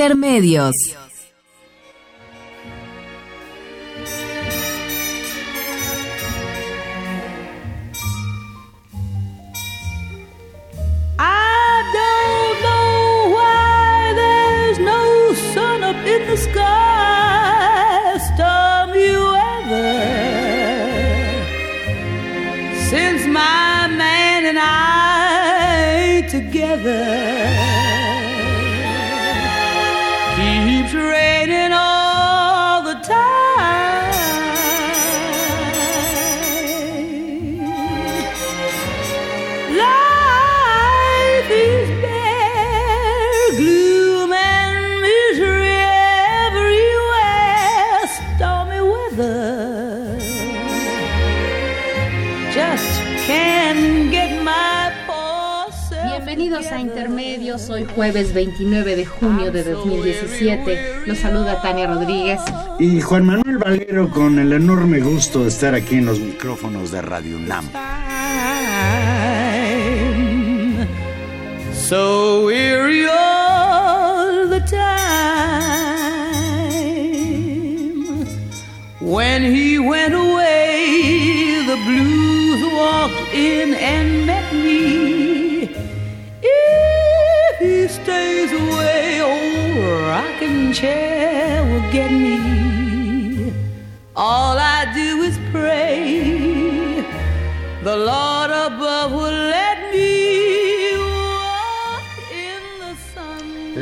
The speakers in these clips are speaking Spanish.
Intermedios. Hoy jueves 29 de junio de 2017. Los saluda Tania Rodríguez. Y Juan Manuel Valero con el enorme gusto de estar aquí en los micrófonos de Radio UNAM.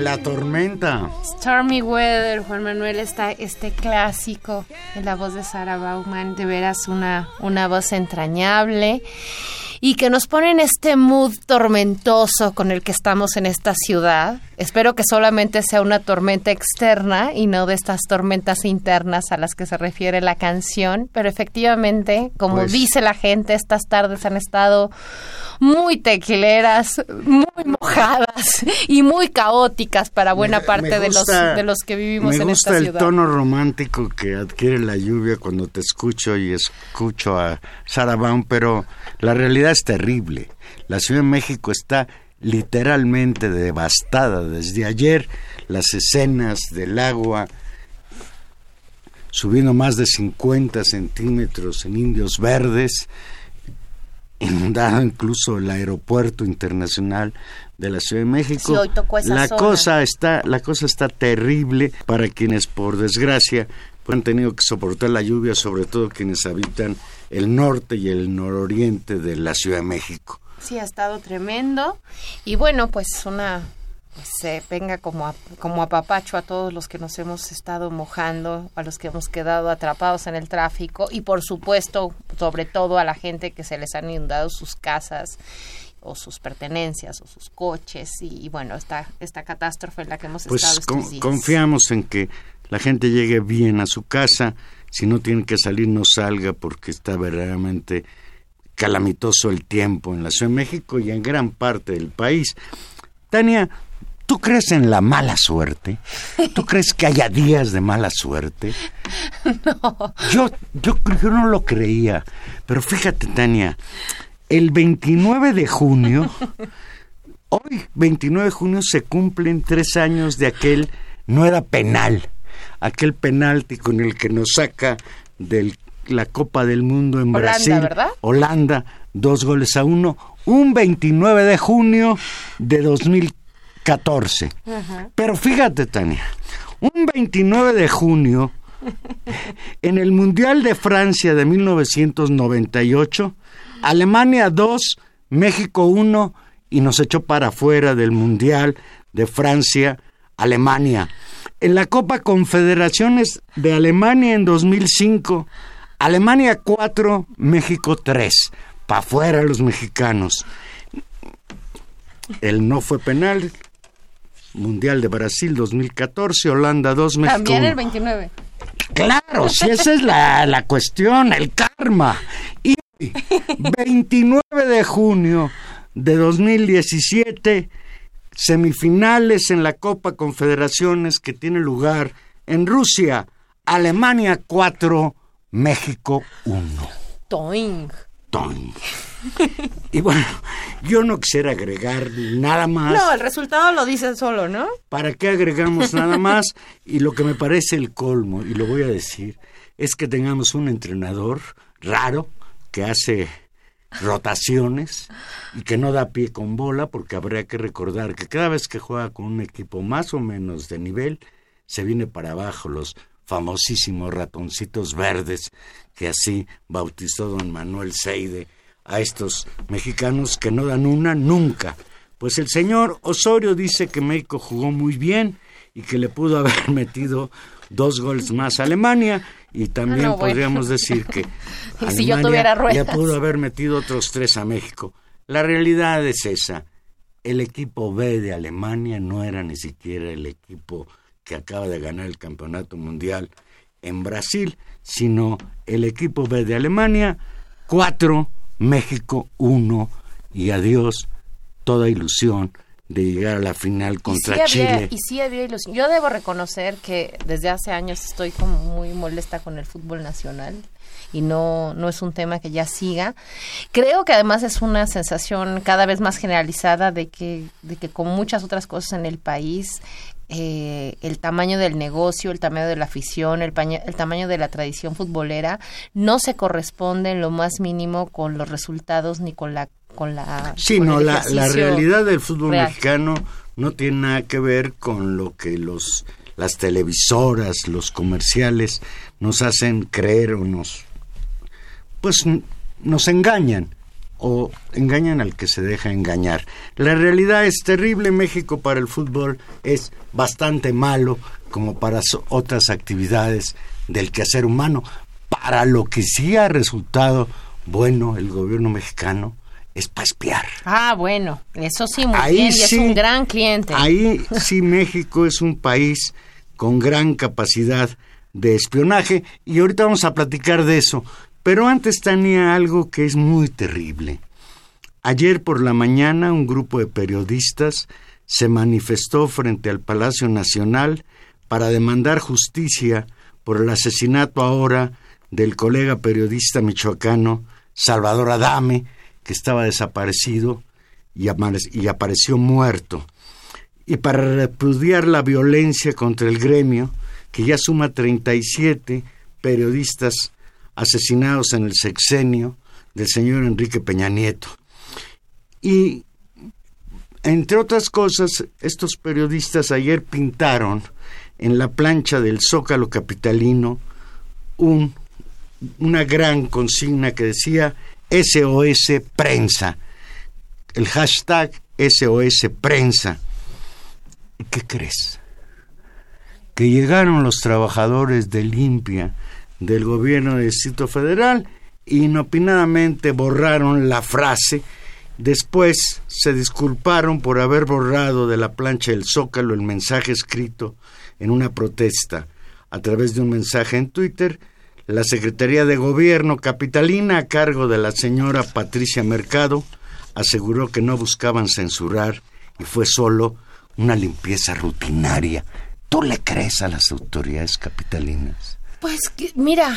La tormenta. Stormy Weather, Juan Manuel, está este clásico en la voz de Sarah Bauman, de veras una, una voz entrañable y que nos pone en este mood tormentoso con el que estamos en esta ciudad. Espero que solamente sea una tormenta externa y no de estas tormentas internas a las que se refiere la canción, pero efectivamente, como Pues- dice la gente, estas tardes han estado muy tequileras, muy mojadas y muy caóticas para buena Me- parte me de los gusta- de los que vivimos me en gusta esta el ciudad. tono romántico que adquiere la lluvia cuando te escucho y escucho a Sarah Baum, pero la realidad es terrible. La Ciudad de México está literalmente devastada desde ayer. Las escenas del agua subiendo más de 50 centímetros en Indios Verdes, inundado incluso el aeropuerto internacional de la Ciudad de México. Sí, hoy tocó esa la zona. cosa está, la cosa está terrible para quienes por desgracia pues, han tenido que soportar la lluvia, sobre todo quienes habitan el norte y el nororiente de la Ciudad de México. Sí, ha estado tremendo. Y bueno, pues una se venga como a, como a papacho a todos los que nos hemos estado mojando, a los que hemos quedado atrapados en el tráfico y por supuesto, sobre todo a la gente que se les han inundado sus casas o sus pertenencias o sus coches y, y bueno, esta esta catástrofe en la que hemos Pues estado estos con- días. confiamos en que la gente llegue bien a su casa, si no tiene que salir no salga porque está verdaderamente calamitoso el tiempo en la Ciudad de México y en gran parte del país. Tania, ¿tú crees en la mala suerte? ¿Tú crees que haya días de mala suerte? Yo, yo, yo no lo creía, pero fíjate, Tania, el 29 de junio, hoy, 29 de junio, se cumplen tres años de aquel, no era penal, aquel penalti con el que nos saca de la Copa del Mundo en Holanda, Brasil. ¿verdad? Holanda, dos goles a uno, un 29 de junio de 2014. Pero fíjate, Tania, un 29 de junio, en el Mundial de Francia de 1998, Alemania 2, México 1 y nos echó para afuera del Mundial de Francia, Alemania. En la Copa Confederaciones de Alemania en 2005, Alemania 4, México 3. para afuera los mexicanos. El no fue penal. Mundial de Brasil 2014, Holanda 2, México También 1. el 29. Claro, si esa es la, la cuestión, el karma. Y hoy, 29 de junio de 2017, semifinales en la Copa Confederaciones que tiene lugar en Rusia, Alemania 4, México 1. Toing. Y bueno, yo no quisiera agregar nada más. No, el resultado lo dice solo, ¿no? ¿Para qué agregamos nada más? Y lo que me parece el colmo, y lo voy a decir, es que tengamos un entrenador raro que hace rotaciones y que no da pie con bola, porque habría que recordar que cada vez que juega con un equipo más o menos de nivel, se viene para abajo los famosísimos ratoncitos verdes que así bautizó don Manuel Seide a estos mexicanos que no dan una nunca. Pues el señor Osorio dice que México jugó muy bien y que le pudo haber metido dos goles más a Alemania y también no, bueno. podríamos decir que Y si yo tuviera le pudo haber metido otros tres a México. La realidad es esa. El equipo B de Alemania no era ni siquiera el equipo que acaba de ganar el campeonato mundial en Brasil, sino el equipo B de Alemania, cuatro, México uno, y adiós toda ilusión de llegar a la final contra y sí había, Chile. y sí había ilusión. Yo debo reconocer que desde hace años estoy como muy molesta con el fútbol nacional y no, no es un tema que ya siga. Creo que además es una sensación cada vez más generalizada de que, de que con muchas otras cosas en el país, eh, el tamaño del negocio, el tamaño de la afición, el, el tamaño de la tradición futbolera no se corresponde en lo más mínimo con los resultados ni con la con la Sí, con no, la, la realidad del fútbol real. mexicano no tiene nada que ver con lo que los las televisoras, los comerciales nos hacen creer o nos pues nos engañan o engañan al que se deja engañar. La realidad es terrible, México para el fútbol es bastante malo como para otras actividades del quehacer humano. Para lo que sí ha resultado bueno el gobierno mexicano es para espiar. Ah, bueno, eso sí, muy Ahí bien, y es sí, un gran cliente. Ahí sí México es un país con gran capacidad de espionaje y ahorita vamos a platicar de eso. Pero antes tenía algo que es muy terrible. Ayer por la mañana un grupo de periodistas se manifestó frente al Palacio Nacional para demandar justicia por el asesinato ahora del colega periodista michoacano Salvador Adame, que estaba desaparecido y apareció muerto. Y para repudiar la violencia contra el gremio, que ya suma 37 periodistas asesinados en el sexenio del señor Enrique Peña Nieto. Y, entre otras cosas, estos periodistas ayer pintaron en la plancha del Zócalo Capitalino un, una gran consigna que decía SOS Prensa, el hashtag SOS Prensa. ¿Y qué crees? Que llegaron los trabajadores de limpia del gobierno del Distrito Federal inopinadamente borraron la frase. Después se disculparon por haber borrado de la plancha del Zócalo el mensaje escrito en una protesta a través de un mensaje en Twitter. La Secretaría de Gobierno capitalina, a cargo de la señora Patricia Mercado, aseguró que no buscaban censurar y fue solo una limpieza rutinaria. ¿Tú le crees a las autoridades capitalinas? Pues mira,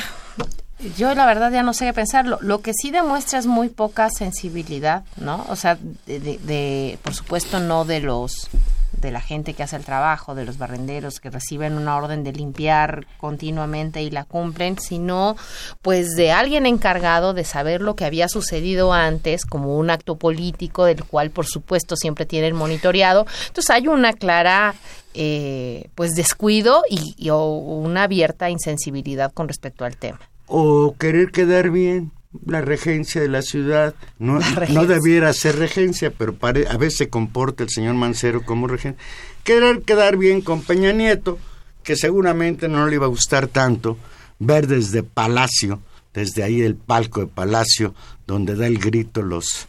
yo la verdad ya no sé qué pensar. Lo, lo que sí demuestra es muy poca sensibilidad, ¿no? O sea, de, de- de- por supuesto no de los de la gente que hace el trabajo, de los barrenderos que reciben una orden de limpiar continuamente y la cumplen, sino pues de alguien encargado de saber lo que había sucedido antes como un acto político del cual por supuesto siempre tienen monitoreado. Entonces hay una clara eh, pues descuido y, y- o una abierta insensibilidad con respecto al tema. o querer quedar bien. La regencia de la ciudad no, La no regencia. debiera ser regencia, pero pare- a veces se comporta el señor Mancero como regente. Querer quedar bien con Peña Nieto, que seguramente no le iba a gustar tanto ver desde Palacio desde ahí el palco de Palacio, donde da el grito los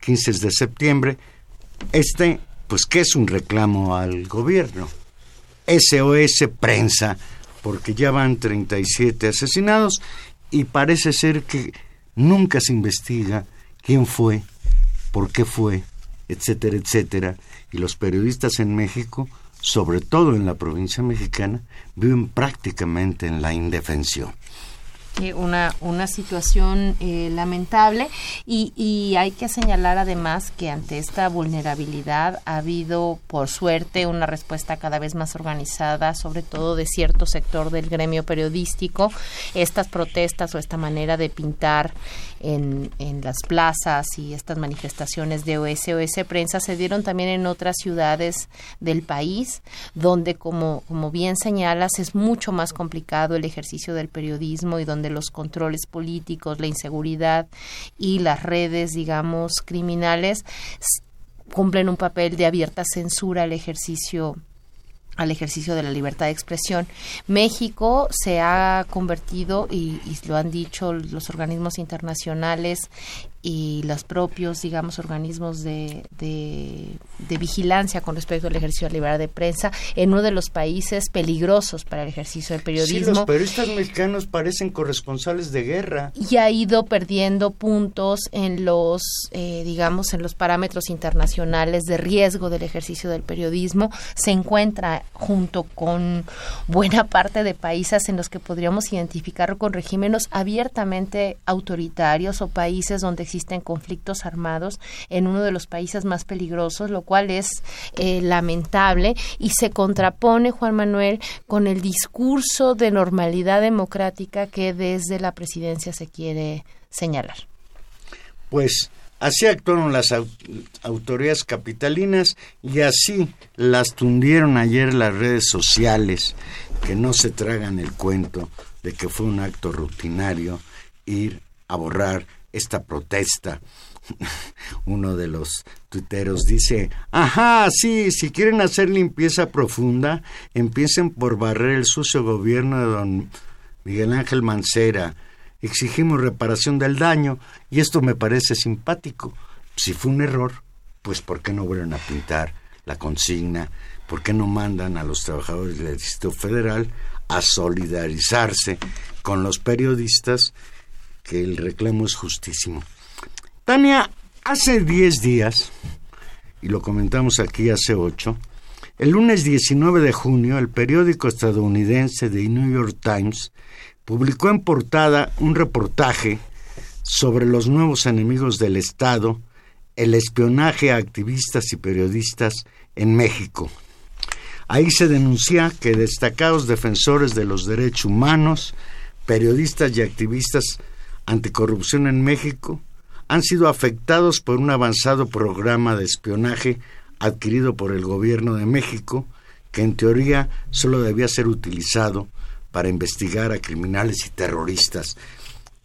15 de septiembre, este, pues que es un reclamo al gobierno. SOS Prensa, porque ya van 37 asesinados y parece ser que nunca se investiga quién fue, por qué fue, etcétera, etcétera. Y los periodistas en México, sobre todo en la provincia mexicana, viven prácticamente en la indefensión una, una situación eh, lamentable y, y, hay que señalar además que ante esta vulnerabilidad ha habido, por suerte, una respuesta cada vez más organizada, sobre todo de cierto sector del gremio periodístico. Estas protestas o esta manera de pintar en, en las plazas y estas manifestaciones de OSOS Prensa se dieron también en otras ciudades del país, donde, como, como bien señalas, es mucho más complicado el ejercicio del periodismo y donde los controles políticos, la inseguridad y las redes, digamos, criminales cumplen un papel de abierta censura al ejercicio al ejercicio de la libertad de expresión. México se ha convertido, y, y, lo han dicho los organismos internacionales y los propios, digamos, organismos de, de, vigilancia con respecto al ejercicio de la libertad de prensa en uno de los países peligrosos para el ejercicio del periodismo. Sí, los periodistas mexicanos parecen corresponsales de guerra. Y ha ido perdiendo puntos en los, eh, digamos, en los parámetros internacionales de riesgo del ejercicio del periodismo. Se encuentra junto con buena parte de países en los que podríamos identificar con regímenes abiertamente autoritarios o países donde existen conflictos armados en uno de los países más peligrosos, lo cual es eh, lamentable y se contrapone, Juan Manuel, con el discurso de normalidad democrática que desde la presidencia se quiere señalar. Pues Así actuaron las autoridades capitalinas y así las tundieron ayer las redes sociales, que no se tragan el cuento de que fue un acto rutinario ir a borrar esta protesta. Uno de los tuiteros dice, ajá, sí, si quieren hacer limpieza profunda, empiecen por barrer el sucio gobierno de don Miguel Ángel Mancera. Exigimos reparación del daño y esto me parece simpático. Si fue un error, pues ¿por qué no vuelven a pintar la consigna? ¿Por qué no mandan a los trabajadores del Distrito Federal a solidarizarse con los periodistas que el reclamo es justísimo. Tania, hace 10 días, y lo comentamos aquí hace 8, el lunes 19 de junio, el periódico estadounidense The New York Times publicó en portada un reportaje sobre los nuevos enemigos del Estado, el espionaje a activistas y periodistas en México. Ahí se denuncia que destacados defensores de los derechos humanos, periodistas y activistas anticorrupción en México han sido afectados por un avanzado programa de espionaje adquirido por el gobierno de México, que en teoría solo debía ser utilizado para investigar a criminales y terroristas.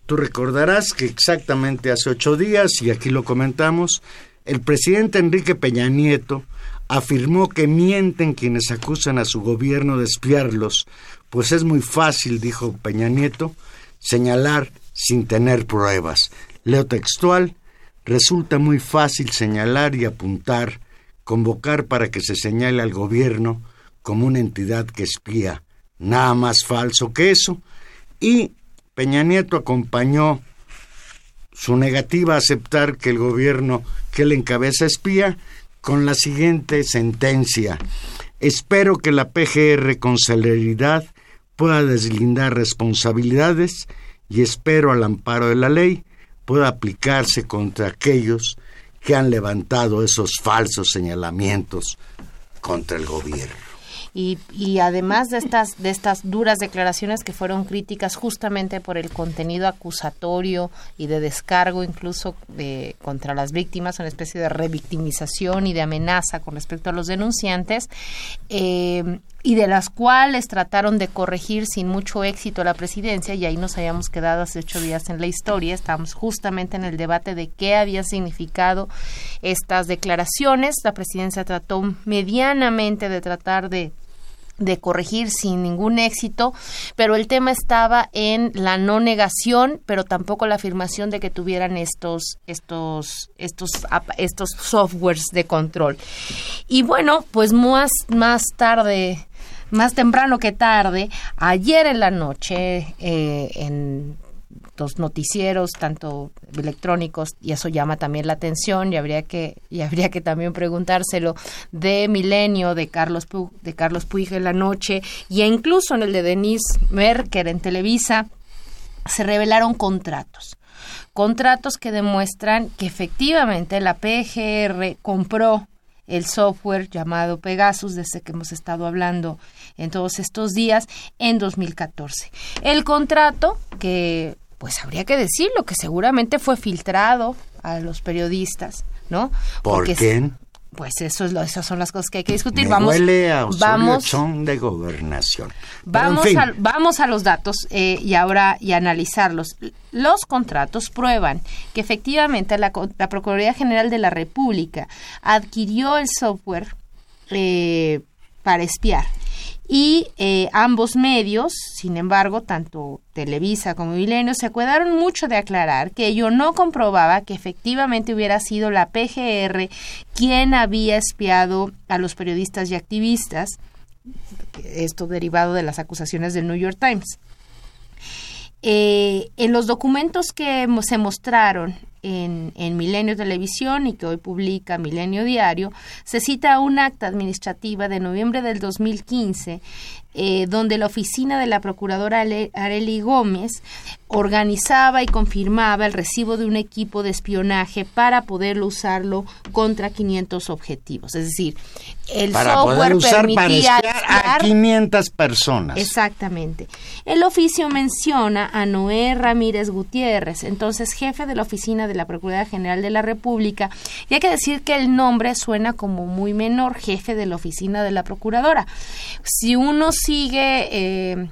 Tú recordarás que exactamente hace ocho días, y aquí lo comentamos, el presidente Enrique Peña Nieto afirmó que mienten quienes acusan a su gobierno de espiarlos, pues es muy fácil, dijo Peña Nieto, señalar sin tener pruebas. Leo textual, resulta muy fácil señalar y apuntar, convocar para que se señale al gobierno como una entidad que espía. Nada más falso que eso. Y Peña Nieto acompañó su negativa a aceptar que el gobierno que él encabeza espía con la siguiente sentencia. Espero que la PGR con celeridad pueda deslindar responsabilidades y espero al amparo de la ley pueda aplicarse contra aquellos que han levantado esos falsos señalamientos contra el gobierno. Y, y, además de estas de estas duras declaraciones que fueron críticas justamente por el contenido acusatorio y de descargo incluso de, contra las víctimas, una especie de revictimización y de amenaza con respecto a los denunciantes, eh, y de las cuales trataron de corregir sin mucho éxito la presidencia, y ahí nos habíamos quedado hace ocho días en la historia, estábamos justamente en el debate de qué había significado estas declaraciones, la presidencia trató medianamente de tratar de de corregir sin ningún éxito, pero el tema estaba en la no negación, pero tampoco la afirmación de que tuvieran estos estos estos estos softwares de control. Y bueno, pues más más tarde más temprano que tarde, ayer en la noche, eh, en los noticieros, tanto electrónicos, y eso llama también la atención, y habría que, y habría que también preguntárselo, de Milenio, de Carlos, de Carlos Puig en la noche, y incluso en el de Denise Merker en Televisa, se revelaron contratos. Contratos que demuestran que efectivamente la PGR compró el software llamado Pegasus, desde que hemos estado hablando en todos estos días, en 2014. El contrato, que pues habría que decirlo, que seguramente fue filtrado a los periodistas, ¿no? ¿Por qué? Pues eso es lo, esas son las cosas que hay que discutir. Me vamos, huele a vamos, de gobernación. Vamos, a, vamos a los datos eh, y ahora y analizarlos. Los contratos prueban que efectivamente la, la Procuraduría General de la República adquirió el software eh, para espiar y eh, ambos medios, sin embargo, tanto Televisa como Milenio, se cuidaron mucho de aclarar que ello no comprobaba que efectivamente hubiera sido la PGR quien había espiado a los periodistas y activistas, esto derivado de las acusaciones del New York Times. Eh, en los documentos que se mostraron en, en, Milenio Televisión y que hoy publica Milenio Diario, se cita un acta administrativa de noviembre del 2015 eh, donde la oficina de la procuradora Areli Gómez organizaba y confirmaba el recibo de un equipo de espionaje para poderlo usarlo contra 500 objetivos. Es decir, el software permitía a 500 personas. Exactamente. El oficio menciona a Noé Ramírez Gutiérrez, entonces jefe de la oficina de la Procuraduría General de la República, y hay que decir que el nombre suena como muy menor, jefe de la oficina de la Procuradora. Si uno sigue eh,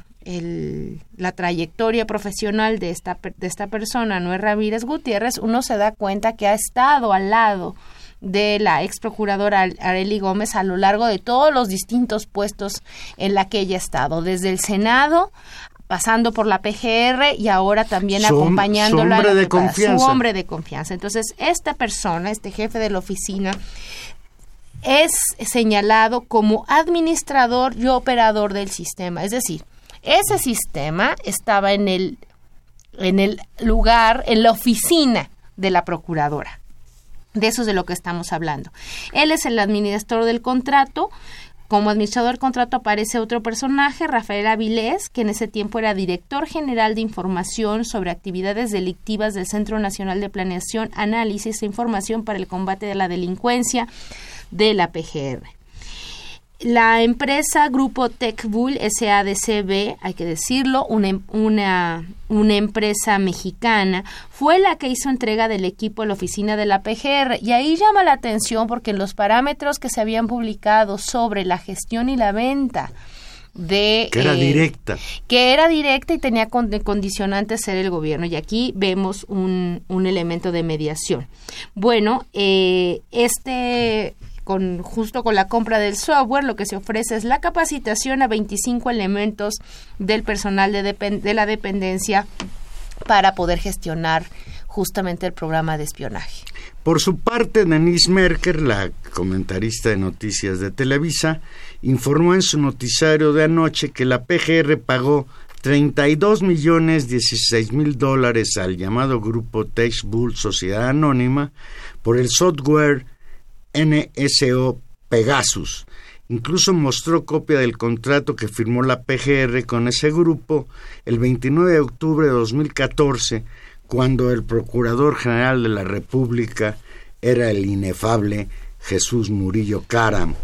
la trayectoria profesional de esta, de esta persona, Noé Ramírez Gutiérrez, uno se da cuenta que ha estado al lado de la ex procuradora Areli Gómez a lo largo de todos los distintos puestos en la que ella ha estado, desde el Senado pasando por la PGR y ahora también acompañándola su hombre de confianza. su hombre de confianza. Entonces, esta persona, este jefe de la oficina, es señalado como administrador y operador del sistema. Es decir, ese sistema estaba en el, en el lugar, en la oficina de la procuradora. De eso es de lo que estamos hablando. Él es el administrador del contrato. Como administrador del contrato aparece otro personaje, Rafael Avilés, que en ese tiempo era director general de información sobre actividades delictivas del Centro Nacional de Planeación, Análisis e Información para el Combate de la Delincuencia de la PGR. La empresa Grupo TechBull SADCB, hay que decirlo, una, una, una, empresa mexicana, fue la que hizo entrega del equipo a la oficina de la PGR. Y ahí llama la atención porque en los parámetros que se habían publicado sobre la gestión y la venta de... Que era eh, directa. Que era directa y tenía condicionante ser el gobierno. Y aquí vemos un, un elemento de mediación. Bueno, eh, este con justo con la compra del software lo que se ofrece es la capacitación a 25 elementos del personal de, de la dependencia para poder gestionar justamente el programa de espionaje. Por su parte, Denise Merker, la comentarista de noticias de Televisa, informó en su noticiario de anoche que la PGR pagó 32 millones 16 mil dólares al llamado grupo Bull Sociedad Anónima por el software NSO Pegasus. Incluso mostró copia del contrato que firmó la PGR con ese grupo el 29 de octubre de 2014, cuando el Procurador General de la República era el inefable Jesús Murillo Caram.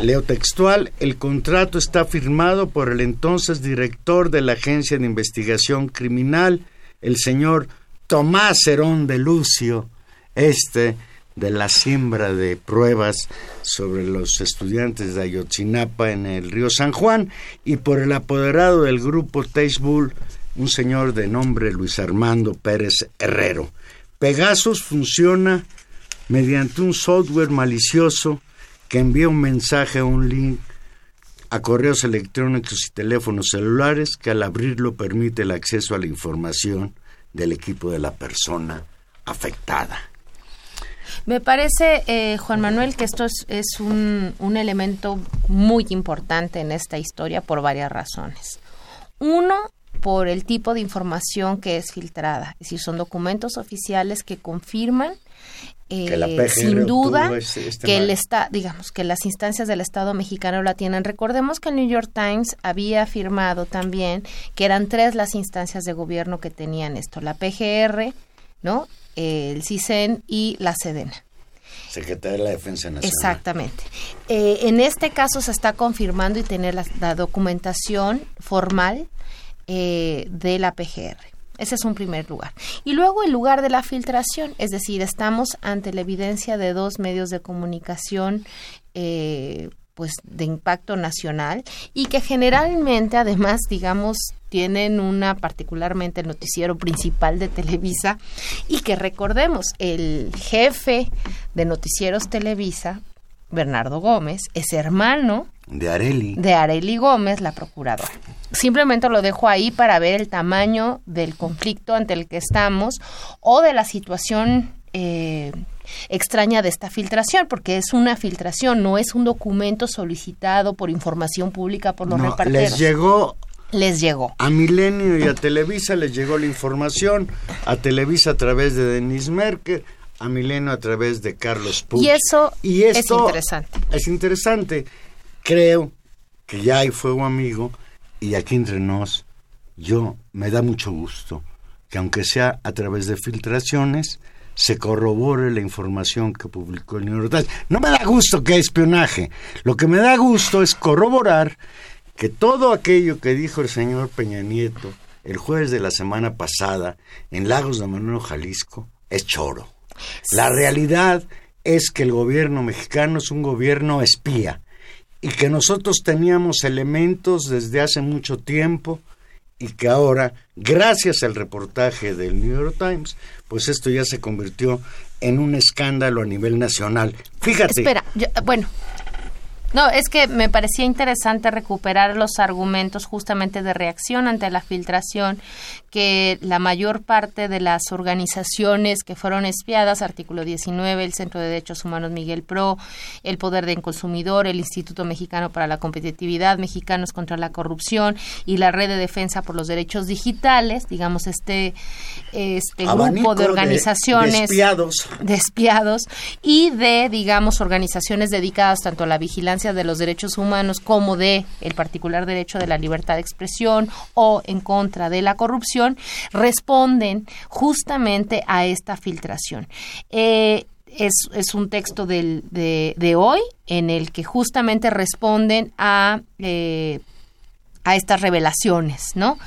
Leo textual, el contrato está firmado por el entonces director de la Agencia de Investigación Criminal, el señor Tomás Herón de Lucio, este de la siembra de pruebas sobre los estudiantes de Ayotzinapa en el río San Juan y por el apoderado del grupo Bull, un señor de nombre Luis Armando Pérez Herrero. Pegasus funciona mediante un software malicioso que envía un mensaje a un link a correos electrónicos y teléfonos celulares que al abrirlo permite el acceso a la información del equipo de la persona afectada. Me parece, eh, Juan Manuel, que esto es, es un, un, elemento muy importante en esta historia por varias razones. Uno, por el tipo de información que es filtrada. Es decir, son documentos oficiales que confirman eh, sin duda este que el está digamos que las instancias del Estado mexicano la tienen. Recordemos que el New York Times había afirmado también que eran tres las instancias de gobierno que tenían esto, la PGR, ¿no? el CISEN y la SEDENA. Secretaría de la Defensa Nacional. Exactamente. Eh, en este caso se está confirmando y tener la, documentación formal eh, de la PGR. Ese es un primer lugar. Y luego el lugar de la filtración, es decir, estamos ante la evidencia de dos medios de comunicación eh, pues de impacto nacional y que generalmente además digamos tienen una particularmente el noticiero principal de Televisa y que recordemos el jefe de noticieros Televisa Bernardo Gómez es hermano de Areli. de Areli Gómez la procuradora. Simplemente lo dejo ahí para ver el tamaño del conflicto ante el que estamos o de la situación eh, extraña de esta filtración, porque es una filtración, no es un documento solicitado por información pública por los no, Les llegó les llegó. A Milenio y a Televisa les llegó la información, a Televisa a través de Denis Merkel, a Milenio a través de Carlos Puig. Y eso y es interesante. Es interesante. Creo que ya hay fuego amigo y aquí entre nos, yo me da mucho gusto que aunque sea a través de filtraciones, se corrobore la información que publicó el New York Times. No me da gusto que hay espionaje. Lo que me da gusto es corroborar que todo aquello que dijo el señor Peña Nieto el jueves de la semana pasada en Lagos de Manuel, Jalisco, es choro. La realidad es que el gobierno mexicano es un gobierno espía y que nosotros teníamos elementos desde hace mucho tiempo y que ahora, gracias al reportaje del New York Times, pues esto ya se convirtió en un escándalo a nivel nacional. Fíjate. Espera, bueno, no, es que me parecía interesante recuperar los argumentos justamente de reacción ante la filtración que la mayor parte de las organizaciones que fueron espiadas, artículo 19, el Centro de Derechos Humanos Miguel Pro, el Poder del Consumidor, el Instituto Mexicano para la Competitividad, Mexicanos contra la Corrupción y la Red de Defensa por los Derechos Digitales, digamos este, este grupo de organizaciones de espiados y de, digamos, organizaciones dedicadas tanto a la vigilancia de los derechos humanos como de el particular derecho de la libertad de expresión o en contra de la corrupción responden justamente a esta filtración. Eh, es, un texto del, de, hoy en el que justamente responden a eh, a estas revelaciones, ¿no?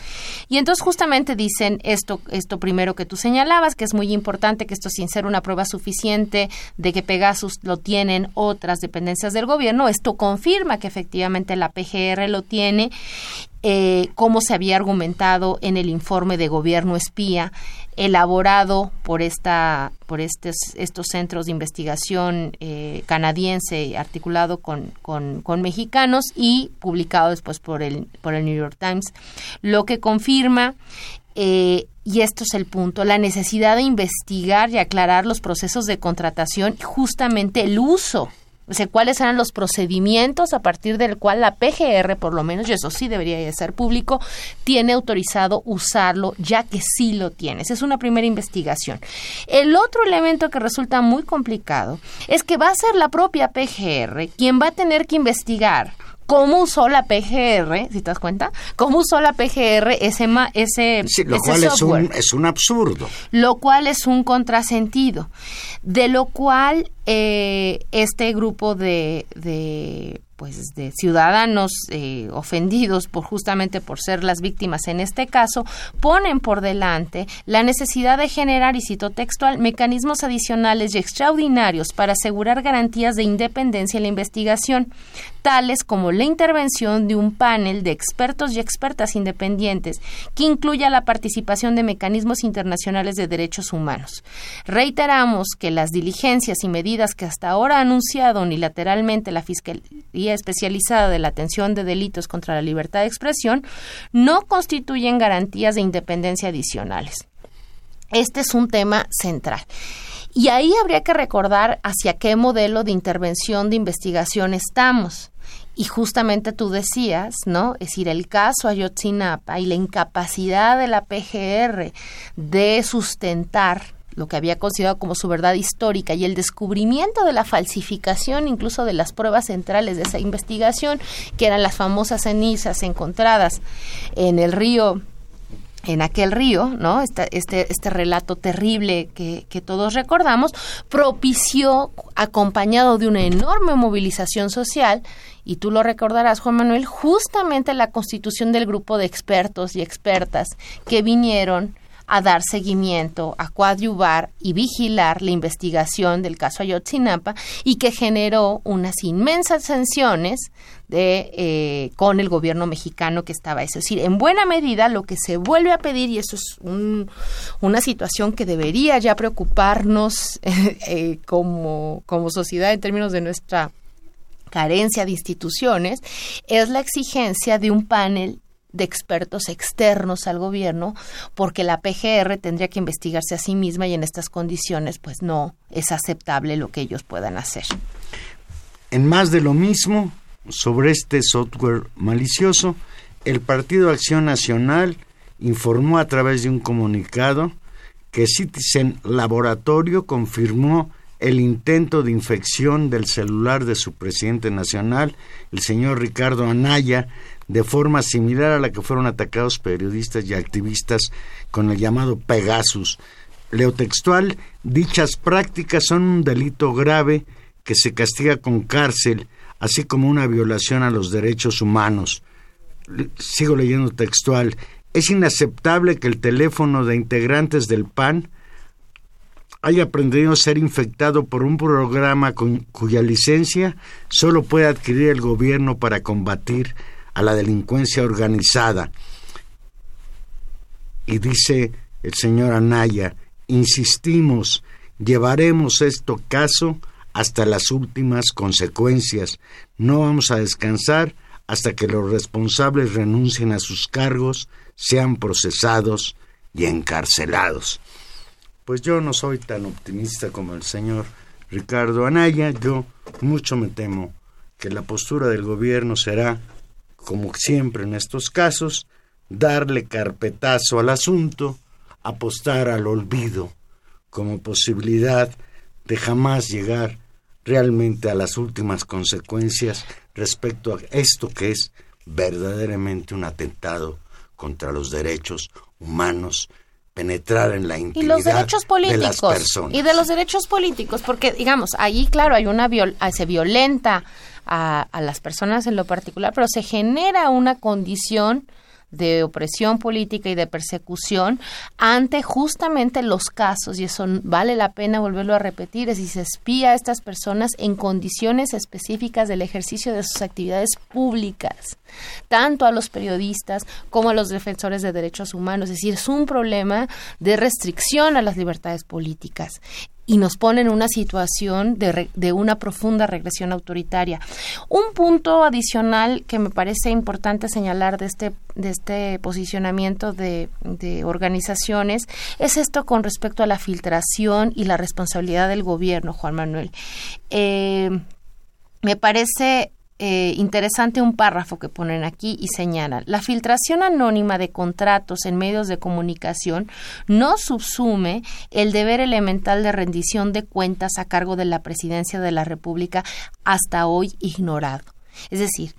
Y entonces justamente dicen esto, esto primero que tú señalabas, que es muy importante que esto sin ser una prueba suficiente de que Pegasus lo tienen otras dependencias del gobierno, esto confirma que efectivamente la PGR lo tiene eh, como se había argumentado en el informe de gobierno espía elaborado por esta por estos, estos centros de investigación eh, canadiense articulado con, con, mexicanos y publicado después por el por el New York Times lo que confirma eh, y esto es el punto, la necesidad de investigar y aclarar los procesos de contratación y justamente el uso o sea, cuáles eran los procedimientos a partir del cual la PGR, por lo menos, y eso sí debería ser público, tiene autorizado usarlo, ya que sí lo tiene. Esa es una primera investigación. El otro elemento que resulta muy complicado es que va a ser la propia PGR quien va a tener que investigar cómo usó la PGR, si te das cuenta, cómo usó la PGR ese, ese, sí, lo cual Es, un, es un absurdo. Lo cual es un contrasentido, de lo cual eh, este grupo de, de pues de ciudadanos eh, ofendidos por justamente por ser las víctimas en este caso ponen por delante la necesidad de generar y cito textual mecanismos adicionales y extraordinarios para asegurar garantías de independencia en la investigación tales como la intervención de un panel de expertos y expertas independientes que incluya la participación de mecanismos internacionales de derechos humanos. Reiteramos que las diligencias y medidas que hasta ahora ha anunciado unilateralmente la Fiscalía Especializada de la Atención de Delitos contra la Libertad de Expresión no constituyen garantías de independencia adicionales. Este es un tema central. Y ahí habría que recordar hacia qué modelo de intervención de investigación estamos. Y justamente tú decías, ¿no? Es decir, el caso Ayotzinapa y la incapacidad de la PGR de sustentar lo que había considerado como su verdad histórica y el descubrimiento de la falsificación incluso de las pruebas centrales de esa investigación, que eran las famosas cenizas encontradas en el río en aquel río, ¿no? Este, este, este relato terrible que, que, todos recordamos, propició, acompañado de una enorme movilización social, y tú lo recordarás, Juan Manuel, justamente la constitución del grupo de expertos y expertas que vinieron a dar seguimiento, a coadyuvar y vigilar la investigación del caso Ayotzinapa y que generó unas inmensas sanciones de, eh, con el gobierno mexicano que estaba. Es decir, en buena medida lo que se vuelve a pedir, y eso es una situación que debería ya preocuparnos eh, como, como sociedad en términos de nuestra carencia de instituciones, es la exigencia de un panel de expertos externos al gobierno, porque la PGR tendría que investigarse a sí misma y en estas condiciones pues no es aceptable lo que ellos puedan hacer. En más de lo mismo, sobre este software malicioso, el Partido Acción Nacional informó a través de un comunicado que Citizen Laboratorio confirmó el intento de infección del celular de su presidente nacional, el señor Ricardo Anaya, de forma similar a la que fueron atacados periodistas y activistas con el llamado Pegasus. Leotextual, dichas prácticas son un delito grave que se castiga con cárcel, así como una violación a los derechos humanos. Sigo leyendo textual. Es inaceptable que el teléfono de integrantes del PAN haya aprendido a ser infectado por un programa cuya licencia solo puede adquirir el gobierno para combatir a la delincuencia organizada. Y dice el señor Anaya, insistimos, llevaremos este caso hasta las últimas consecuencias. No vamos a descansar hasta que los responsables renuncien a sus cargos, sean procesados y encarcelados. Pues yo no soy tan optimista como el señor Ricardo Anaya, yo mucho me temo que la postura del gobierno será como siempre en estos casos, darle carpetazo al asunto, apostar al olvido como posibilidad de jamás llegar realmente a las últimas consecuencias respecto a esto que es verdaderamente un atentado contra los derechos humanos penetrar en la intimidad y los derechos políticos de las personas. y de los derechos políticos porque digamos ahí claro hay una viol se violenta a, las personas en lo particular, pero se genera una condición de opresión política y de persecución ante justamente los casos, y eso vale la pena volverlo a repetir, es si se espía a estas personas en condiciones específicas del ejercicio de sus actividades públicas, tanto a los periodistas como a los defensores de derechos humanos, es decir, es un problema de restricción a las libertades políticas y nos pone en una situación de, de, una profunda regresión autoritaria. Un punto adicional que me parece importante señalar de este, de este posicionamiento de, de organizaciones es esto con respecto a la filtración y la responsabilidad del gobierno, Juan Manuel. Eh, me parece eh, interesante un párrafo que ponen aquí y señalan, la filtración anónima de contratos en medios de comunicación no subsume el deber elemental de rendición de cuentas a cargo de la presidencia de la República hasta hoy ignorado. Es decir,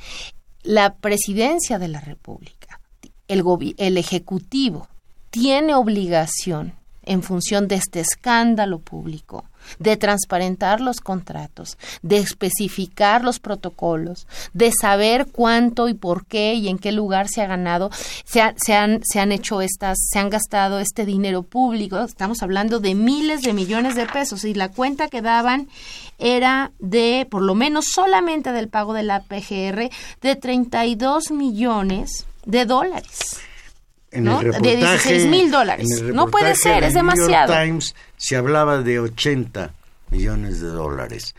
la presidencia de la República, el, el Ejecutivo, tiene obligación en función de este escándalo público de transparentar los contratos, de especificar los protocolos, de saber cuánto y por qué y en qué lugar se ha ganado, se, han, se han hecho estas, se han gastado este dinero público, estamos hablando de miles de millones de pesos y la cuenta que daban era de, por lo menos solamente del pago de la PGR, de 32 millones de dólares. En el de 16 mil dólares. No puede ser, es demasiado. Times se hablaba de 80 millones de dólares.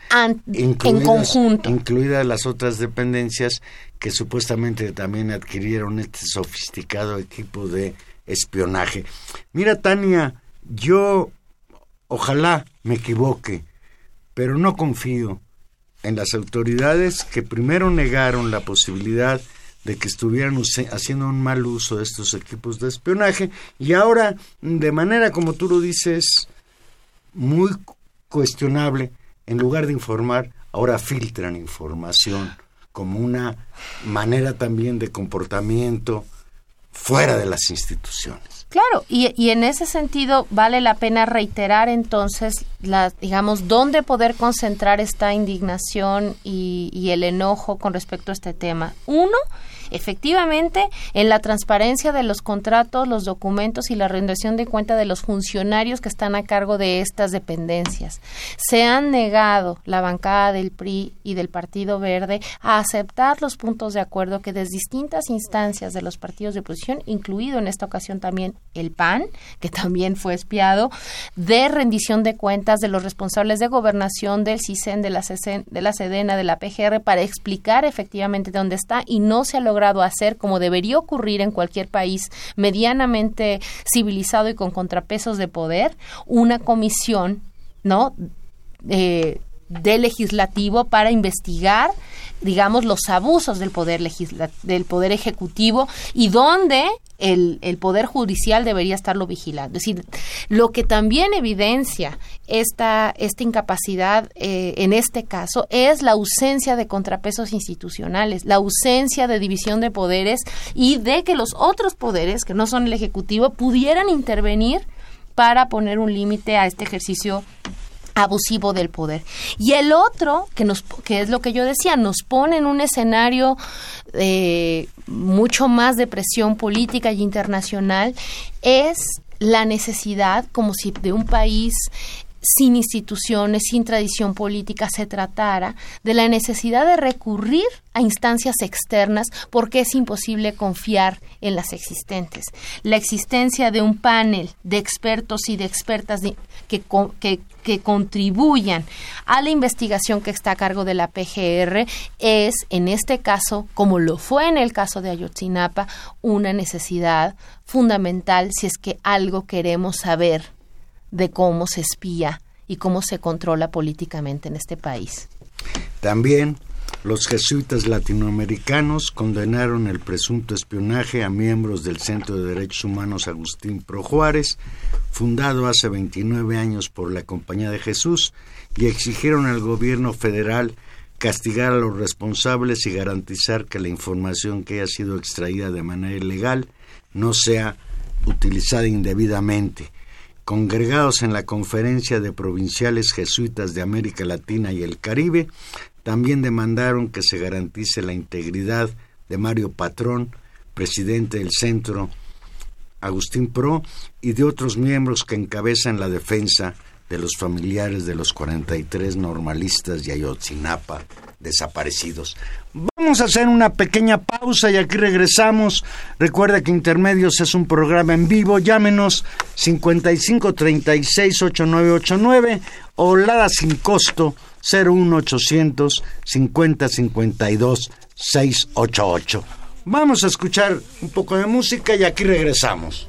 en conjunto. Incluidas las otras dependencias que supuestamente también adquirieron este sofisticado equipo de espionaje. Mira, Tania, yo ojalá me equivoque, pero no confío en las autoridades que primero negaron la posibilidad de que estuvieran haciendo un mal uso de estos equipos de espionaje y ahora, de manera como tú lo dices, muy cuestionable, en lugar de informar, ahora filtran información como una manera también de comportamiento fuera de las instituciones. Claro, y, en ese sentido vale la pena reiterar entonces, la, digamos, dónde poder concentrar esta indignación y, y el enojo con respecto a este tema. Uno, Efectivamente, en la transparencia de los contratos, los documentos y la rendición de cuenta de los funcionarios que están a cargo de estas dependencias. Se han negado la bancada del PRI y del Partido Verde a aceptar los puntos de acuerdo que desde distintas instancias de los partidos de oposición, incluido en esta ocasión también el PAN, que también fue espiado, de rendición de cuentas de los responsables de gobernación del CISEN, de la, de la SEDENA, de la PGR, para explicar efectivamente dónde está y no se ha logrado logrado hacer, como debería ocurrir en cualquier país medianamente civilizado y con contrapesos de poder, una comisión, ¿no? Eh, de legislativo para investigar digamos los abusos del poder del poder ejecutivo y donde el, el, Poder Judicial debería estarlo vigilando. Es decir, lo que también evidencia esta, esta incapacidad eh, en este caso es la ausencia de contrapesos institucionales, la ausencia de división de poderes y de que los otros poderes, que no son el Ejecutivo, pudieran intervenir para poner un límite a este ejercicio abusivo del poder. Y el otro, que, nos, que es lo que yo decía, nos pone en un escenario eh, mucho más de presión política y internacional, es la necesidad, como si de un país sin instituciones, sin tradición política, se tratara de la necesidad de recurrir a instancias externas porque es imposible confiar en las existentes. La existencia de un panel de expertos y de expertas que, que, contribuyan a la investigación que está a cargo de la PGR es, en este caso, como lo fue en el caso de Ayotzinapa, una necesidad fundamental si es que algo queremos saber de cómo se espía y cómo se controla políticamente en este país. También los jesuitas latinoamericanos condenaron el presunto espionaje a miembros del Centro de Derechos Humanos Agustín Pro Juárez, fundado hace 29 años por la Compañía de Jesús, y exigieron al gobierno federal castigar a los responsables y garantizar que la información que haya sido extraída de manera ilegal no sea utilizada indebidamente congregados en la Conferencia de Provinciales Jesuitas de América Latina y el Caribe, también demandaron que se garantice la integridad de Mario Patrón, presidente del Centro Agustín Pro, y de otros miembros que encabezan la defensa de los familiares de los 43 normalistas de Ayotzinapa desaparecidos. Vamos a hacer una pequeña pausa y aquí regresamos. Recuerda que Intermedios es un programa en vivo. Llámenos 5536-8989 o Lada sin costo 01800 5052 688. Vamos a escuchar un poco de música y aquí regresamos.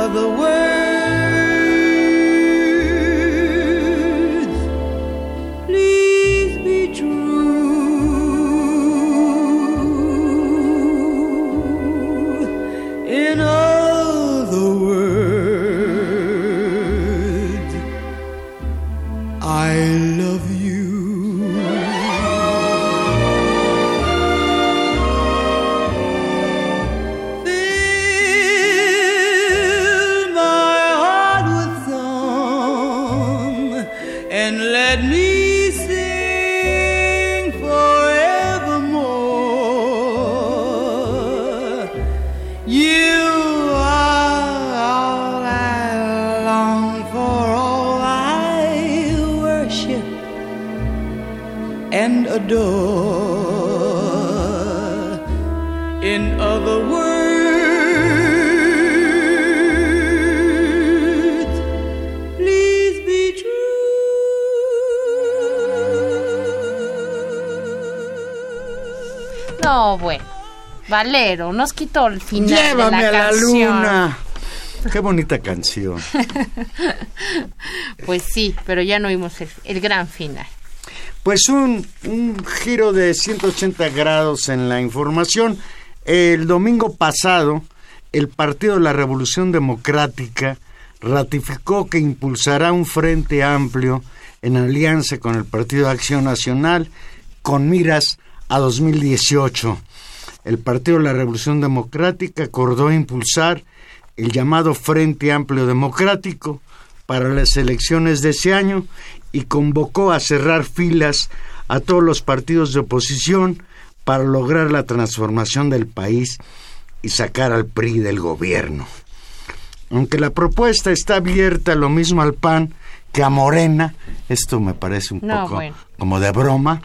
of the world Valero, nos quitó el final Llévame de la a la luna. Qué bonita canción. Pues sí, pero ya no vimos el, el gran final. Pues un, un giro de 180 grados en la información. El domingo pasado, el Partido de la Revolución Democrática ratificó que impulsará un frente amplio en alianza con el Partido de Acción Nacional con miras a 2018. El Partido de la Revolución Democrática acordó impulsar el llamado Frente Amplio Democrático para las elecciones de ese año y convocó a cerrar filas a todos los partidos de oposición para lograr la transformación del país y sacar al PRI del gobierno. Aunque la propuesta está abierta lo mismo al PAN que a Morena, esto me parece un No, poco bueno. como de broma,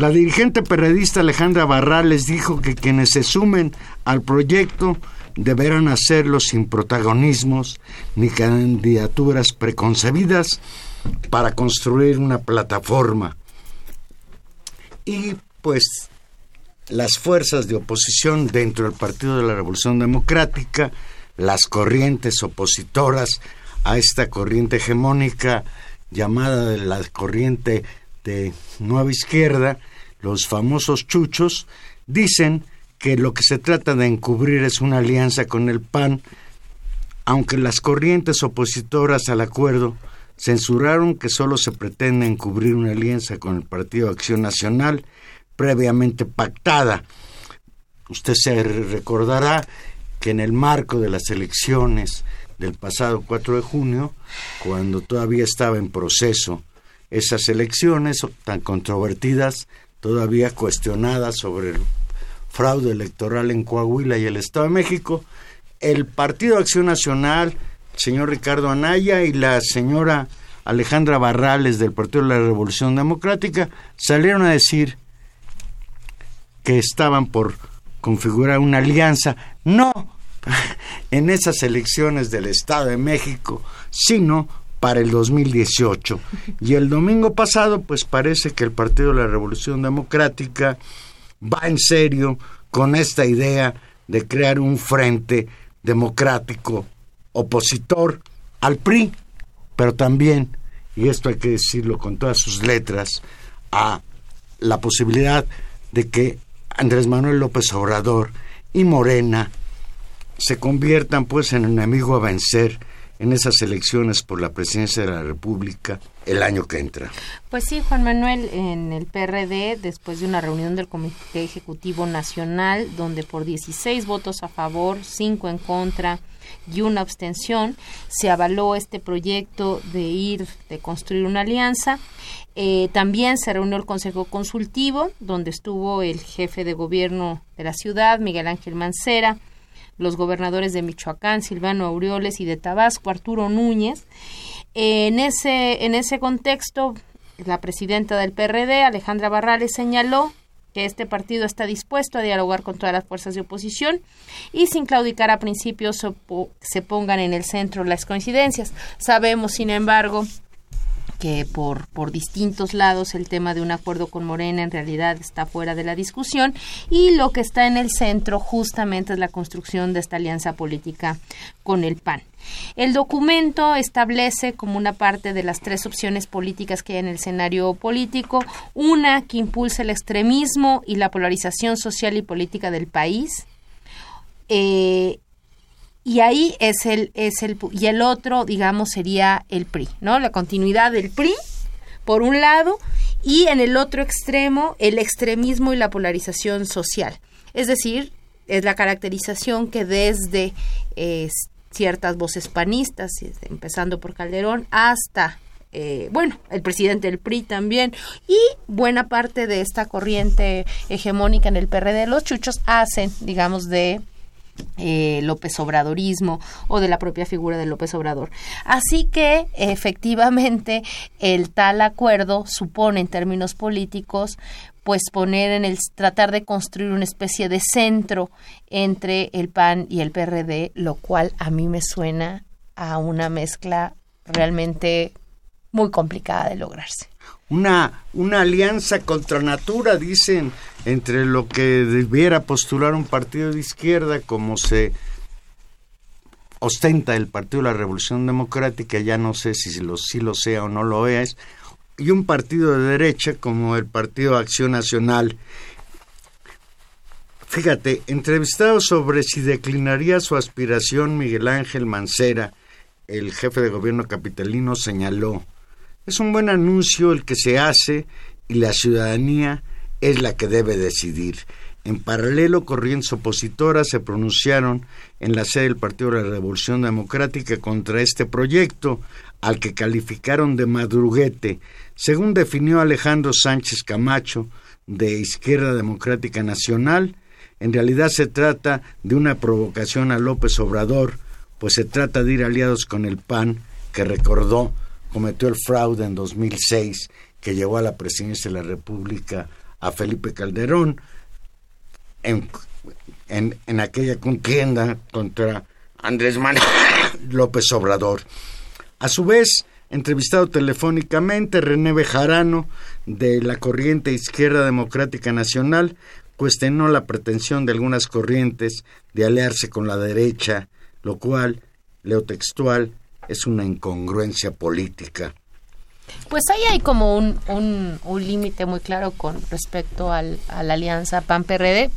la dirigente perredista Alejandra Barrales dijo que quienes se sumen al proyecto deberán hacerlo sin protagonismos ni candidaturas preconcebidas para construir una plataforma. Y pues las fuerzas de oposición dentro del Partido de la Revolución Democrática, las corrientes opositoras a esta corriente hegemónica llamada la corriente de nueva izquierda, los famosos chuchos, dicen que lo que se trata de encubrir es una alianza con el PAN, aunque las corrientes opositoras al acuerdo censuraron que solo se pretende encubrir una alianza con el Partido Acción Nacional previamente pactada. Usted se recordará que en el marco de las elecciones del pasado 4 de junio, cuando todavía estaba en proceso esas elecciones tan controvertidas, todavía cuestionadas sobre el fraude electoral en Coahuila y el Estado de México, el Partido Acción Nacional, el señor Ricardo Anaya y la señora Alejandra Barrales del Partido de la Revolución Democrática salieron a decir que estaban por configurar una alianza, no en esas elecciones del Estado de México, sino para el 2018. Y el domingo pasado, pues parece que el Partido de la Revolución Democrática va en serio con esta idea de crear un frente democrático opositor al PRI, pero también, y esto hay que decirlo con todas sus letras, a la posibilidad de que Andrés Manuel López Obrador y Morena se conviertan pues en enemigo a vencer en esas elecciones por la presidencia de la República el año que entra. Pues sí, Juan Manuel, en el PRD, después de una reunión del Comité Ejecutivo Nacional, donde por 16 votos a favor, 5 en contra y una abstención, se avaló este proyecto de ir, de construir una alianza. Eh, también se reunió el Consejo Consultivo, donde estuvo el jefe de gobierno de la ciudad, Miguel Ángel Mancera, los gobernadores de Michoacán, Silvano Aureoles, y de Tabasco, Arturo Núñez. En ese, en ese contexto, la presidenta del PRD, Alejandra Barrales, señaló que este partido está dispuesto a dialogar con todas las fuerzas de oposición y sin claudicar a principios se po- se pongan en el centro las coincidencias. Sabemos, sin embargo, que por, por distintos lados el tema de un acuerdo con Morena en realidad está fuera de la discusión y lo que está en el centro justamente es la construcción de esta alianza política con el PAN. El documento establece como una parte de las tres opciones políticas que hay en el escenario político, una que impulsa el extremismo y la polarización social y política del país, eh, y ahí es el es el y el otro digamos sería el PRI no la continuidad del PRI por un lado y en el otro extremo el extremismo y la polarización social. Es decir es la caracterización que desde eh, ciertas voces panistas empezando por Calderón hasta eh, bueno, el presidente del PRI también, y buena parte de esta corriente hegemónica en el PRD, los chuchos hacen, digamos, de eh, López Obradorismo o de la propia figura de López Obrador. Así que efectivamente el tal acuerdo supone en términos políticos pues poner en el tratar de construir una especie de centro entre el PAN y el PRD, lo cual a mí me suena a una mezcla realmente muy complicada de lograrse. Una, una alianza contra natura, dicen, entre lo que debiera postular un partido de izquierda, como se ostenta el Partido de la Revolución Democrática, ya no sé si lo, si lo sea o no lo es, y un partido de derecha como el Partido Acción Nacional. Fíjate, entrevistado sobre si declinaría su aspiración, Miguel Ángel Mancera, el jefe de gobierno capitalino, señaló, es un buen anuncio el que se hace y la ciudadanía es la que debe decidir. En paralelo, corrientes opositoras se pronunciaron en la sede del Partido de la Revolución Democrática contra este proyecto, al que calificaron de madruguete, según definió Alejandro Sánchez Camacho, de Izquierda Democrática Nacional. En realidad se trata de una provocación a López Obrador, pues se trata de ir aliados con el PAN, que recordó cometió el fraude en 2006 que llevó a la presidencia de la República a Felipe Calderón en, en, aquella contienda contra Andrés Manuel López Obrador. A su vez, entrevistado telefónicamente, René Bejarano, de la corriente Izquierda Democrática Nacional, cuestionó la pretensión de algunas corrientes de aliarse con la derecha, lo cual, leo textual, es una incongruencia política. Pues ahí hay como un, un, límite muy claro con respecto al, a la alianza PAN-PRD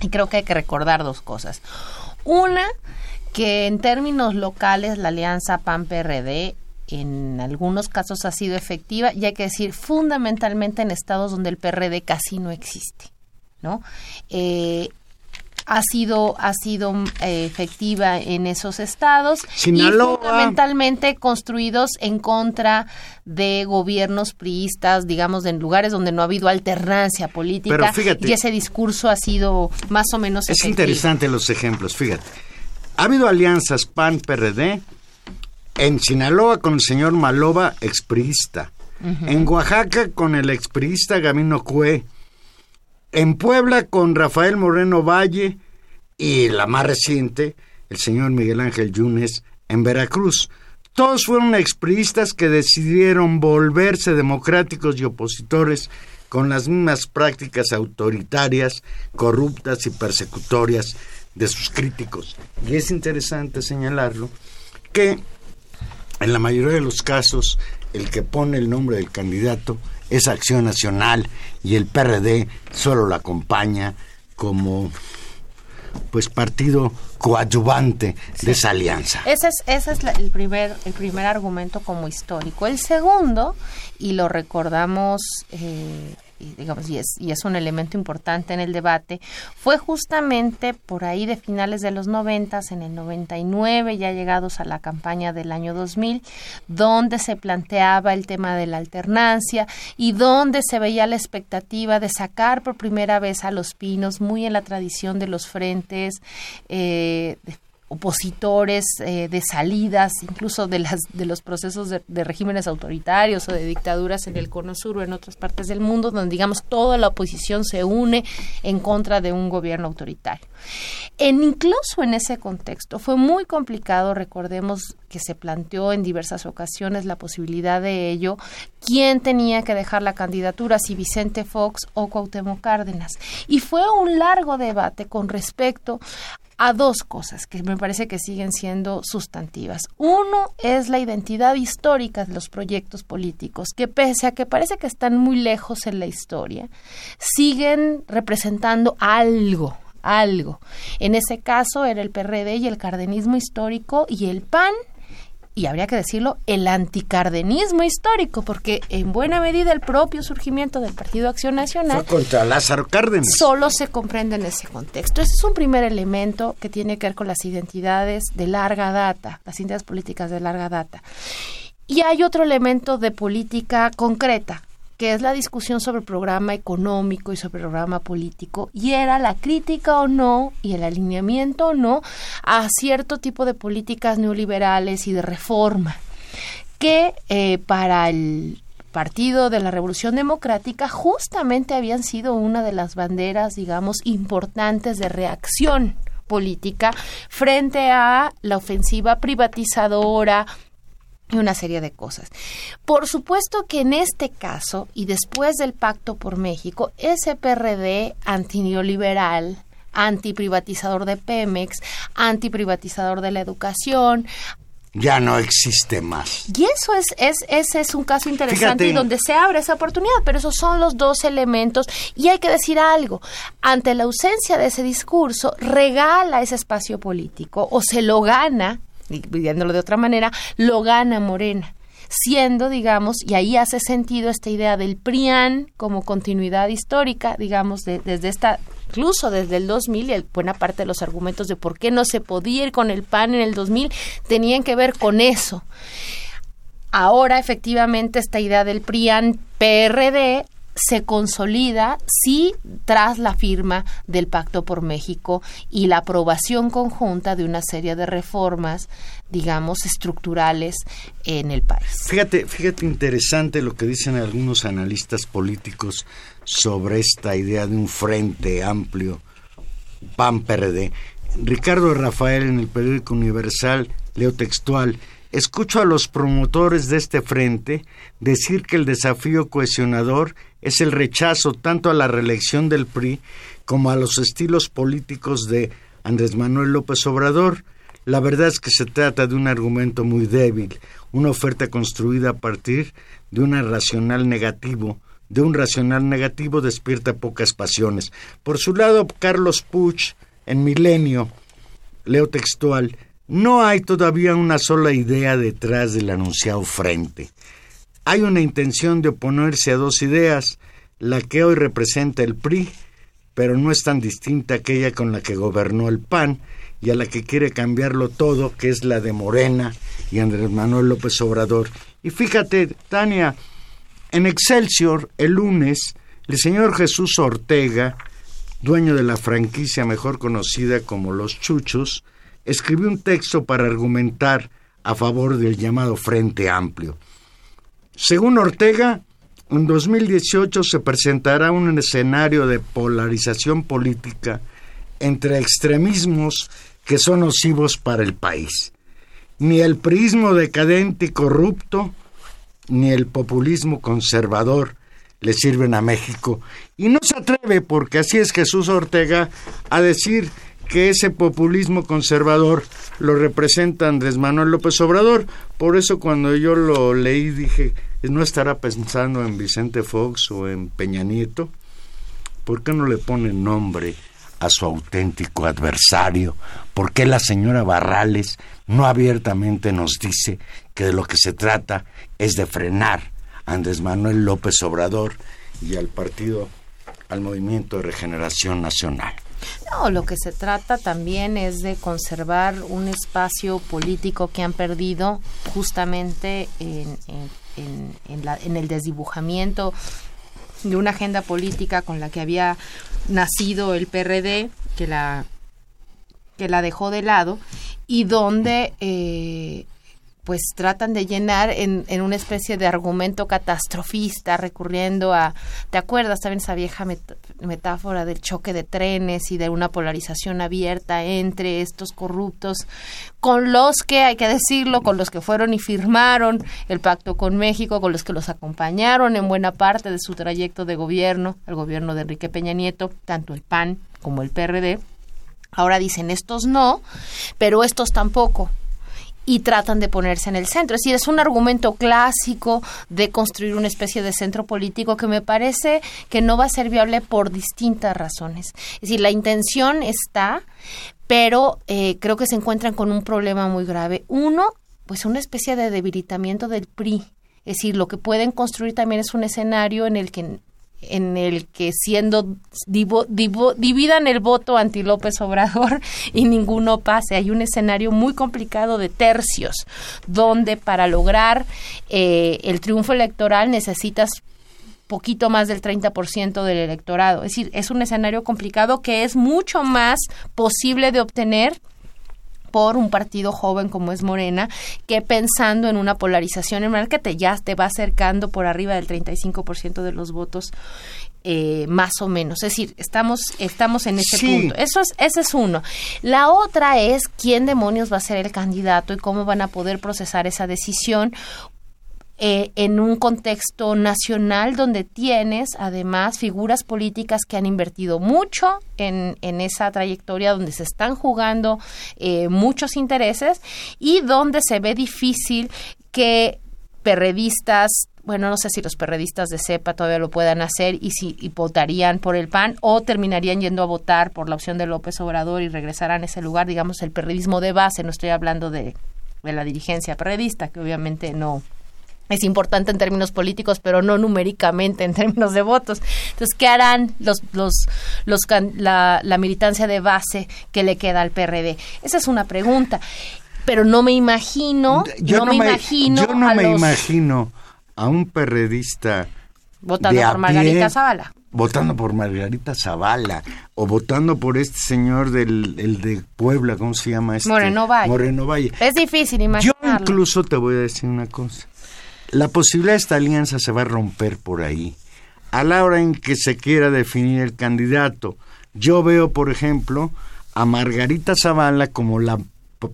y creo que hay que recordar dos cosas. Una, que en términos locales la alianza PAN-PRD en algunos casos ha sido efectiva y hay que decir fundamentalmente en estados donde el PRD casi no existe. ¿no? Eh, ha sido ha sido eh, efectiva en esos estados y fundamentalmente construidos en contra de gobiernos priistas, digamos, en lugares donde no ha habido alternancia política y ese discurso ha sido más o menos Es interesante los ejemplos, fíjate. Ha habido alianzas PAN-PRD en Sinaloa con el señor Maloba, expriista. En Oaxaca con el expriista Gamino Cue en Puebla con Rafael Moreno Valle y la más reciente, el señor Miguel Ángel Yunes en Veracruz. Todos fueron expriistas que decidieron volverse democráticos y opositores con las mismas prácticas autoritarias, corruptas y persecutorias de sus críticos. Y es interesante señalarlo que en la mayoría de los casos el que pone el nombre del candidato es Acción Nacional y el PRD solo lo acompaña como pues partido coadyuvante de esa alianza. Ese es, ese es el, primer, el primer argumento como histórico. El segundo, y lo recordamos eh, y, digamos, y es, y es un elemento importante en el debate, fue justamente por ahí de finales de los noventas, en el 99, ya llegados a la campaña del año 2000, donde se planteaba el tema de la alternancia y donde se veía la expectativa de sacar por primera vez a los pinos, muy en la tradición de los frentes, eh, opositores eh, de salidas, incluso de, las, de los procesos de, regímenes autoritarios o de dictaduras en el Cono Sur o en otras partes del mundo, donde digamos toda la oposición se une en contra de un gobierno autoritario. En, incluso en ese contexto fue muy complicado, recordemos que se planteó en diversas ocasiones la posibilidad de ello, quién tenía que dejar la candidatura, si Vicente Fox o Cuauhtémoc Cárdenas. Y fue un largo debate con respecto a dos cosas que me parece que siguen siendo sustantivas. Uno es la identidad histórica de los proyectos políticos, que pese a que parece que están muy lejos en la historia, siguen representando algo, algo. En ese caso era el PRD y el cardenismo histórico y el PAN y habría que decirlo, el anticardenismo histórico, porque en buena medida el propio surgimiento del Partido Acción Nacional Fue contra Lázaro Cárdenas. Solo se comprende en ese contexto. Ese es un primer elemento que tiene que ver con las identidades de larga data, las identidades políticas de larga data. Y hay otro elemento de política concreta, que es la discusión sobre programa económico y sobre programa político, y era la crítica o no y el alineamiento o no a cierto tipo de políticas neoliberales y de reforma, que eh, para el Partido de la Revolución Democrática justamente habían sido una de las banderas, digamos, importantes de reacción política frente a la ofensiva privatizadora, y una serie de cosas. Por supuesto que en este caso, y después del Pacto por México, ese PRD antineoliberal, antiprivatizador de Pemex, antiprivatizador de la educación, ya no existe más. Y eso es, es ese es un caso interesante y donde se abre esa oportunidad, pero esos son los dos elementos y hay que decir algo, ante la ausencia de ese discurso, regala ese espacio político o se lo gana, viéndolo de otra manera, lo gana Morena siendo, digamos, y ahí hace sentido esta idea del PRIAN como continuidad histórica, digamos, desde esta, incluso desde el 2000, y buena parte de los argumentos de por qué no se podía ir con el PAN en el 2000 tenían que ver con eso. Ahora, efectivamente, esta idea del PRIAN PRD se consolida sí tras la firma del Pacto por México y la aprobación conjunta de una serie de reformas, digamos, estructurales en el país. Fíjate, fíjate interesante lo que dicen algunos analistas políticos sobre esta idea de un frente amplio PAN-PRD. Ricardo Rafael en el periódico Universal, leo textual, escucho a los promotores de este frente decir que el desafío cohesionador es el rechazo tanto a la reelección del PRI como a los estilos políticos de Andrés Manuel López Obrador. La verdad es que se trata de un argumento muy débil, una oferta construida a partir de un racional negativo. De un racional negativo despierta pocas pasiones. Por su lado, Carlos Puch, en Milenio, leo textual, no hay todavía una sola idea detrás del anunciado frente. Hay una intención de oponerse a dos ideas, la que hoy representa el PRI, pero no es tan distinta aquella con la que gobernó el PAN y a la que quiere cambiarlo todo, que es la de Morena y Andrés Manuel López Obrador. Y fíjate, Tania, en Excelsior, el lunes, el señor Jesús Ortega, dueño de la franquicia mejor conocida como Los Chuchos, escribió un texto para argumentar a favor del llamado Frente Amplio. Según Ortega, en 2018 se presentará un escenario de polarización política entre extremismos que son nocivos para el país. Ni el prismo decadente y corrupto, ni el populismo conservador le sirven a México. Y no se atreve, porque así es Jesús Ortega, a decir que ese populismo conservador lo representa Andrés Manuel López Obrador. Por eso cuando yo lo leí dije, no estará pensando en Vicente Fox o en Peña Nieto. ¿Por qué no le pone nombre a su auténtico adversario? ¿Por qué la señora Barrales no abiertamente nos dice que de lo que se trata es de frenar a Andrés Manuel López Obrador y al partido, al Movimiento de Regeneración Nacional? No, lo que se trata también es de conservar un espacio político que han perdido justamente en, en, el desdibujamiento de una agenda política con la que había nacido el PRD, que la, que la dejó de lado, y donde eh, pues tratan de llenar en, en, una especie de argumento catastrofista, recurriendo a, ¿te acuerdas también esa vieja metáfora del choque de trenes y de una polarización abierta entre estos corruptos, con los que, hay que decirlo, con los que fueron y firmaron el pacto con México, con los que los acompañaron en buena parte de su trayecto de gobierno, el gobierno de Enrique Peña Nieto, tanto el PAN como el PRD? Ahora dicen estos no, pero estos tampoco y tratan de ponerse en el centro. Es decir, es un argumento clásico de construir una especie de centro político que me parece que no va a ser viable por distintas razones. Es decir, la intención está, pero eh, creo que se encuentran con un problema muy grave. Uno, pues una especie de debilitamiento del PRI. Es decir, lo que pueden construir también es un escenario en el que en el que siendo dividan el voto anti López Obrador y ninguno pase. Hay un escenario muy complicado de tercios, donde para lograr eh, el triunfo electoral necesitas poquito más del 30% del electorado. Es decir, es un escenario complicado que es mucho más posible de obtener por un partido joven como es Morena, que pensando en una polarización en el que te, ya te va acercando por arriba del 35% de los votos eh, más o menos. Es decir, estamos, estamos en ese punto. Eso es, ese es uno. La otra es quién demonios va a ser el candidato y cómo van a poder procesar esa decisión. Eh, en un contexto nacional donde tienes además figuras políticas que han invertido mucho en, en esa trayectoria, donde se están jugando eh, muchos intereses y donde se ve difícil que perredistas bueno, no sé si los perredistas de cepa todavía lo puedan hacer y si votarían por el PAN o terminarían yendo a votar por la opción de López Obrador y regresarán a ese lugar, digamos, el perredismo de base, no estoy hablando de, de la dirigencia perredista, que obviamente no, es importante en términos políticos, pero no numéricamente en términos de votos. Entonces, ¿qué harán los, los, los la, la militancia de base que le queda al PRD? Esa es una pregunta. Pero no me imagino, yo no, me, imagino. Yo no me imagino a un perredista votando por Margarita Zavala. Votando por Margarita Zavala o votando por este señor del el de Puebla, ¿cómo se llama este? Moreno Valle. Moreno Valle. Es difícil imaginarlo. Yo incluso te voy a decir una cosa. La posibilidad de esta alianza se va a romper por ahí. A la hora en que se quiera definir el candidato, yo veo, por ejemplo, a Margarita Zavala como la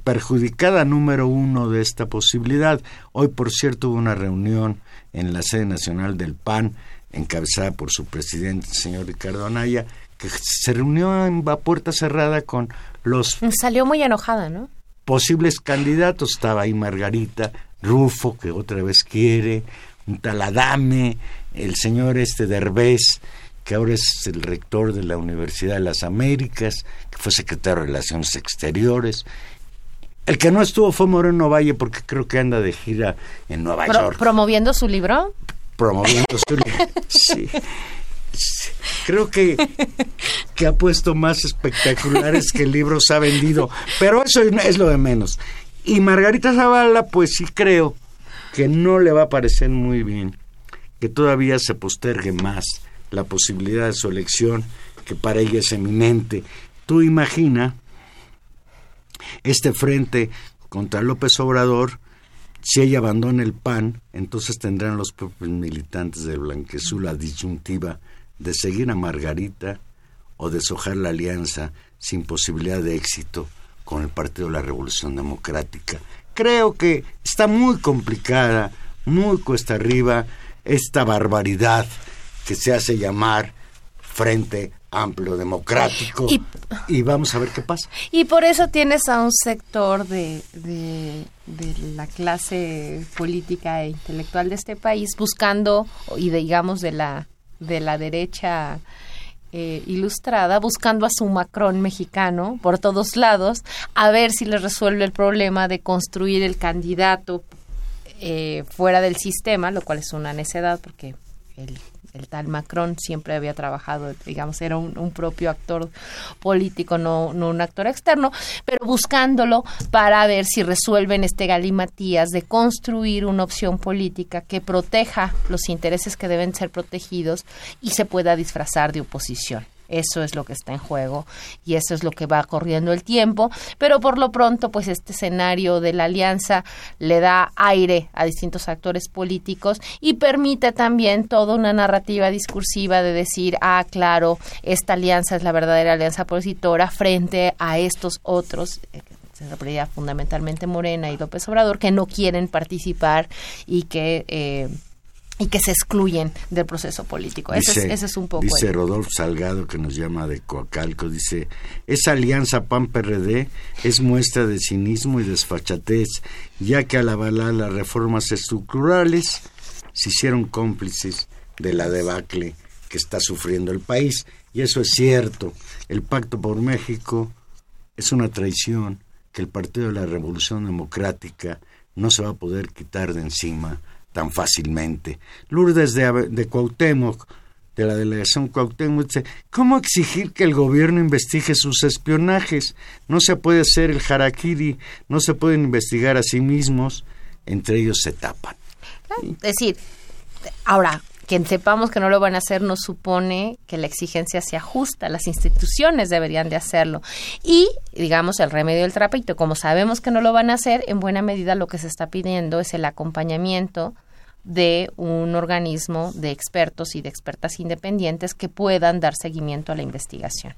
perjudicada número uno de esta posibilidad. Hoy, por cierto, hubo una reunión en la sede nacional del PAN, encabezada por su presidente, el señor Ricardo Anaya, que se reunió en a puerta cerrada con los... Salió muy enojada, ¿no? Posibles candidatos. Estaba ahí Margarita, Rufo, que otra vez quiere, un taladame, el señor este Derbez, que ahora es el rector de la Universidad de las Américas, que fue secretario de Relaciones Exteriores, el que no estuvo fue Moreno Valle porque creo que anda de gira en Nueva York. ¿Promoviendo su libro? Promoviendo su libro, sí. Creo que, que ha puesto más espectaculares que libros ha vendido, pero eso es lo de menos. Y Margarita Zavala, pues sí creo que no le va a parecer muy bien que todavía se postergue más la posibilidad de su elección, que para ella es eminente. Tú imagina este frente contra López Obrador, si ella abandona el PAN, entonces tendrán los propios militantes de Blanquezul la disyuntiva de seguir a Margarita o deshojar la alianza sin posibilidad de éxito con el Partido de la Revolución Democrática. Creo que está muy complicada, muy cuesta arriba esta barbaridad que se hace llamar Frente Amplio Democrático y, vamos a ver qué pasa. Y por eso tienes a un sector de, de, la clase política e intelectual de este país buscando, y digamos de la, de la derecha eh, ilustrada buscando a su Macron mexicano por todos lados a ver si le resuelve el problema de construir el candidato eh, fuera del sistema, lo cual es una necedad porque el el tal Macron siempre había trabajado, digamos, era un, propio actor político, no, no, un actor externo, pero buscándolo para ver si resuelven este galimatías de construir una opción política que proteja los intereses que deben ser protegidos y se pueda disfrazar de oposición. Eso es lo que está en juego y eso es lo que va corriendo el tiempo, pero por lo pronto pues este escenario de la alianza le da aire a distintos actores políticos y permite también toda una narrativa discursiva de decir, ah, claro, esta alianza es la verdadera alianza opositora frente a estos otros eh, se refería fundamentalmente Morena y López Obrador, que no quieren participar y que eh, y que se excluyen del proceso político. ese, es, un poco. Dice Rodolfo Salgado, que nos llama de Coacalco, dice, esa alianza PAN-PRD es muestra de cinismo y desfachatez, ya que al avalar las reformas estructurales se hicieron cómplices de la debacle que está sufriendo el país. Y eso es cierto. El Pacto por México es una traición que el Partido de la Revolución Democrática no se va a poder quitar de encima tan fácilmente. Lourdes de, de Cuauhtémoc, de la delegación Cuauhtémoc, dice, ¿cómo exigir que el gobierno investigue sus espionajes? No se puede hacer el harakiri, no se pueden investigar a sí mismos, entre ellos se tapan. Es decir, ahora, que sepamos que no lo van a hacer no supone que la exigencia se ajusta, las instituciones deberían de hacerlo. Y, digamos, el remedio del trapito, como sabemos que no lo van a hacer, en buena medida lo que se está pidiendo es el acompañamiento de un organismo de expertos y de expertas independientes que puedan dar seguimiento a la investigación.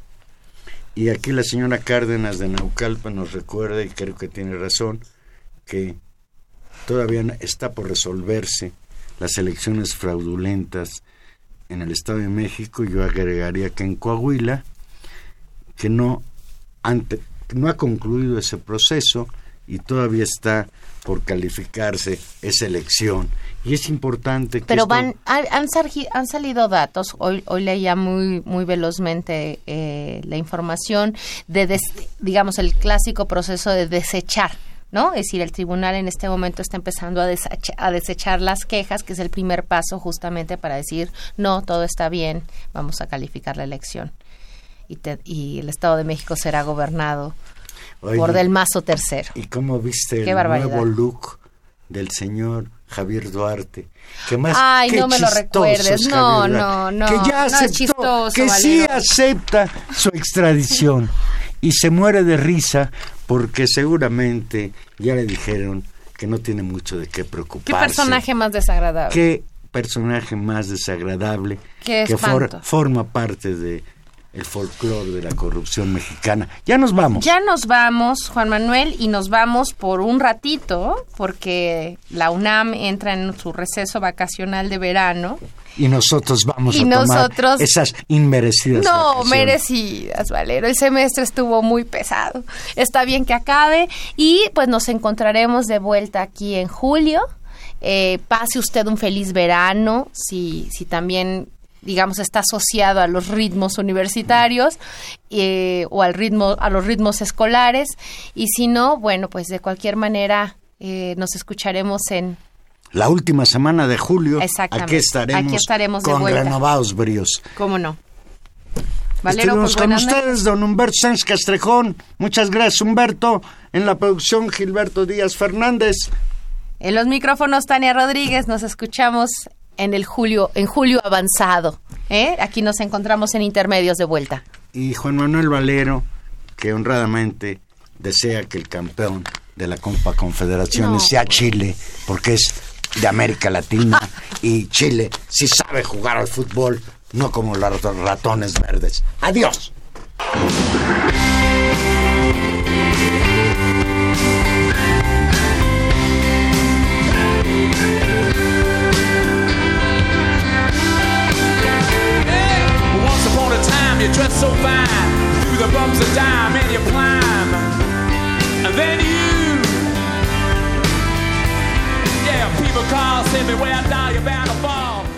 Y aquí la señora Cárdenas de Naucalpa nos recuerda, y creo que tiene razón, que todavía está por resolverse las elecciones fraudulentas en el Estado de México. Yo agregaría que en Coahuila, que no, no ha concluido ese proceso y todavía está por calificarse esa elección. Y es importante que... Pero van, han, han, salido datos, hoy, hoy leía muy, muy velozmente eh, la información de, digamos, el clásico proceso de desechar ¿no? Es decir, el tribunal en este momento está empezando a, a, desechar las quejas, que es el primer paso justamente para decir, no, todo está bien, vamos a calificar la elección. Y, y el Estado de México será gobernado por Del Mazo tercero. ¿Y cómo viste el nuevo look del señor Javier Duarte? Que más Ay, no me lo recuerdes. No, no, no. Que ya aceptó, que sí acepta su extradición y se muere de risa porque seguramente ya le dijeron que no tiene mucho de qué preocuparse. ¿Qué personaje más desagradable? ¿Qué personaje más desagradable que forma parte de el folclore de la corrupción mexicana. Ya nos vamos. Ya nos vamos, Juan Manuel, y nos vamos por un ratito, porque la UNAM entra en su receso vacacional de verano. Y nosotros vamos a tomar esas inmerecidas No, merecidas, Valero. El semestre estuvo muy pesado. Está bien que acabe y pues nos encontraremos de vuelta aquí en julio. Eh, pase usted un feliz verano, si, si también digamos, está asociado a los ritmos universitarios eh, o al ritmo, a los ritmos escolares. Y si no, bueno, pues de cualquier manera eh, nos escucharemos en la última semana de julio. Aquí estaremos, aquí estaremos con de renovados bríos. ¿Cómo no? Valero, pues, con ustedes, don Humberto Sánchez Castrejón. Muchas gracias, Humberto. En la producción, Gilberto Díaz Fernández. En los micrófonos, Tania Rodríguez. Nos escuchamos en el julio, en julio avanzado. ¿eh? Aquí nos encontramos en intermedios de vuelta. Y Juan Manuel Valero, que honradamente desea que el campeón de la Copa Confederaciones sea Chile, porque es de América Latina y Chile sí sabe jugar al fútbol, no como los ratones verdes. Adiós. you dress so fine. Through the bumps of dime and you climb. And then you Yeah, people call, send me where I die, you're bound to fall.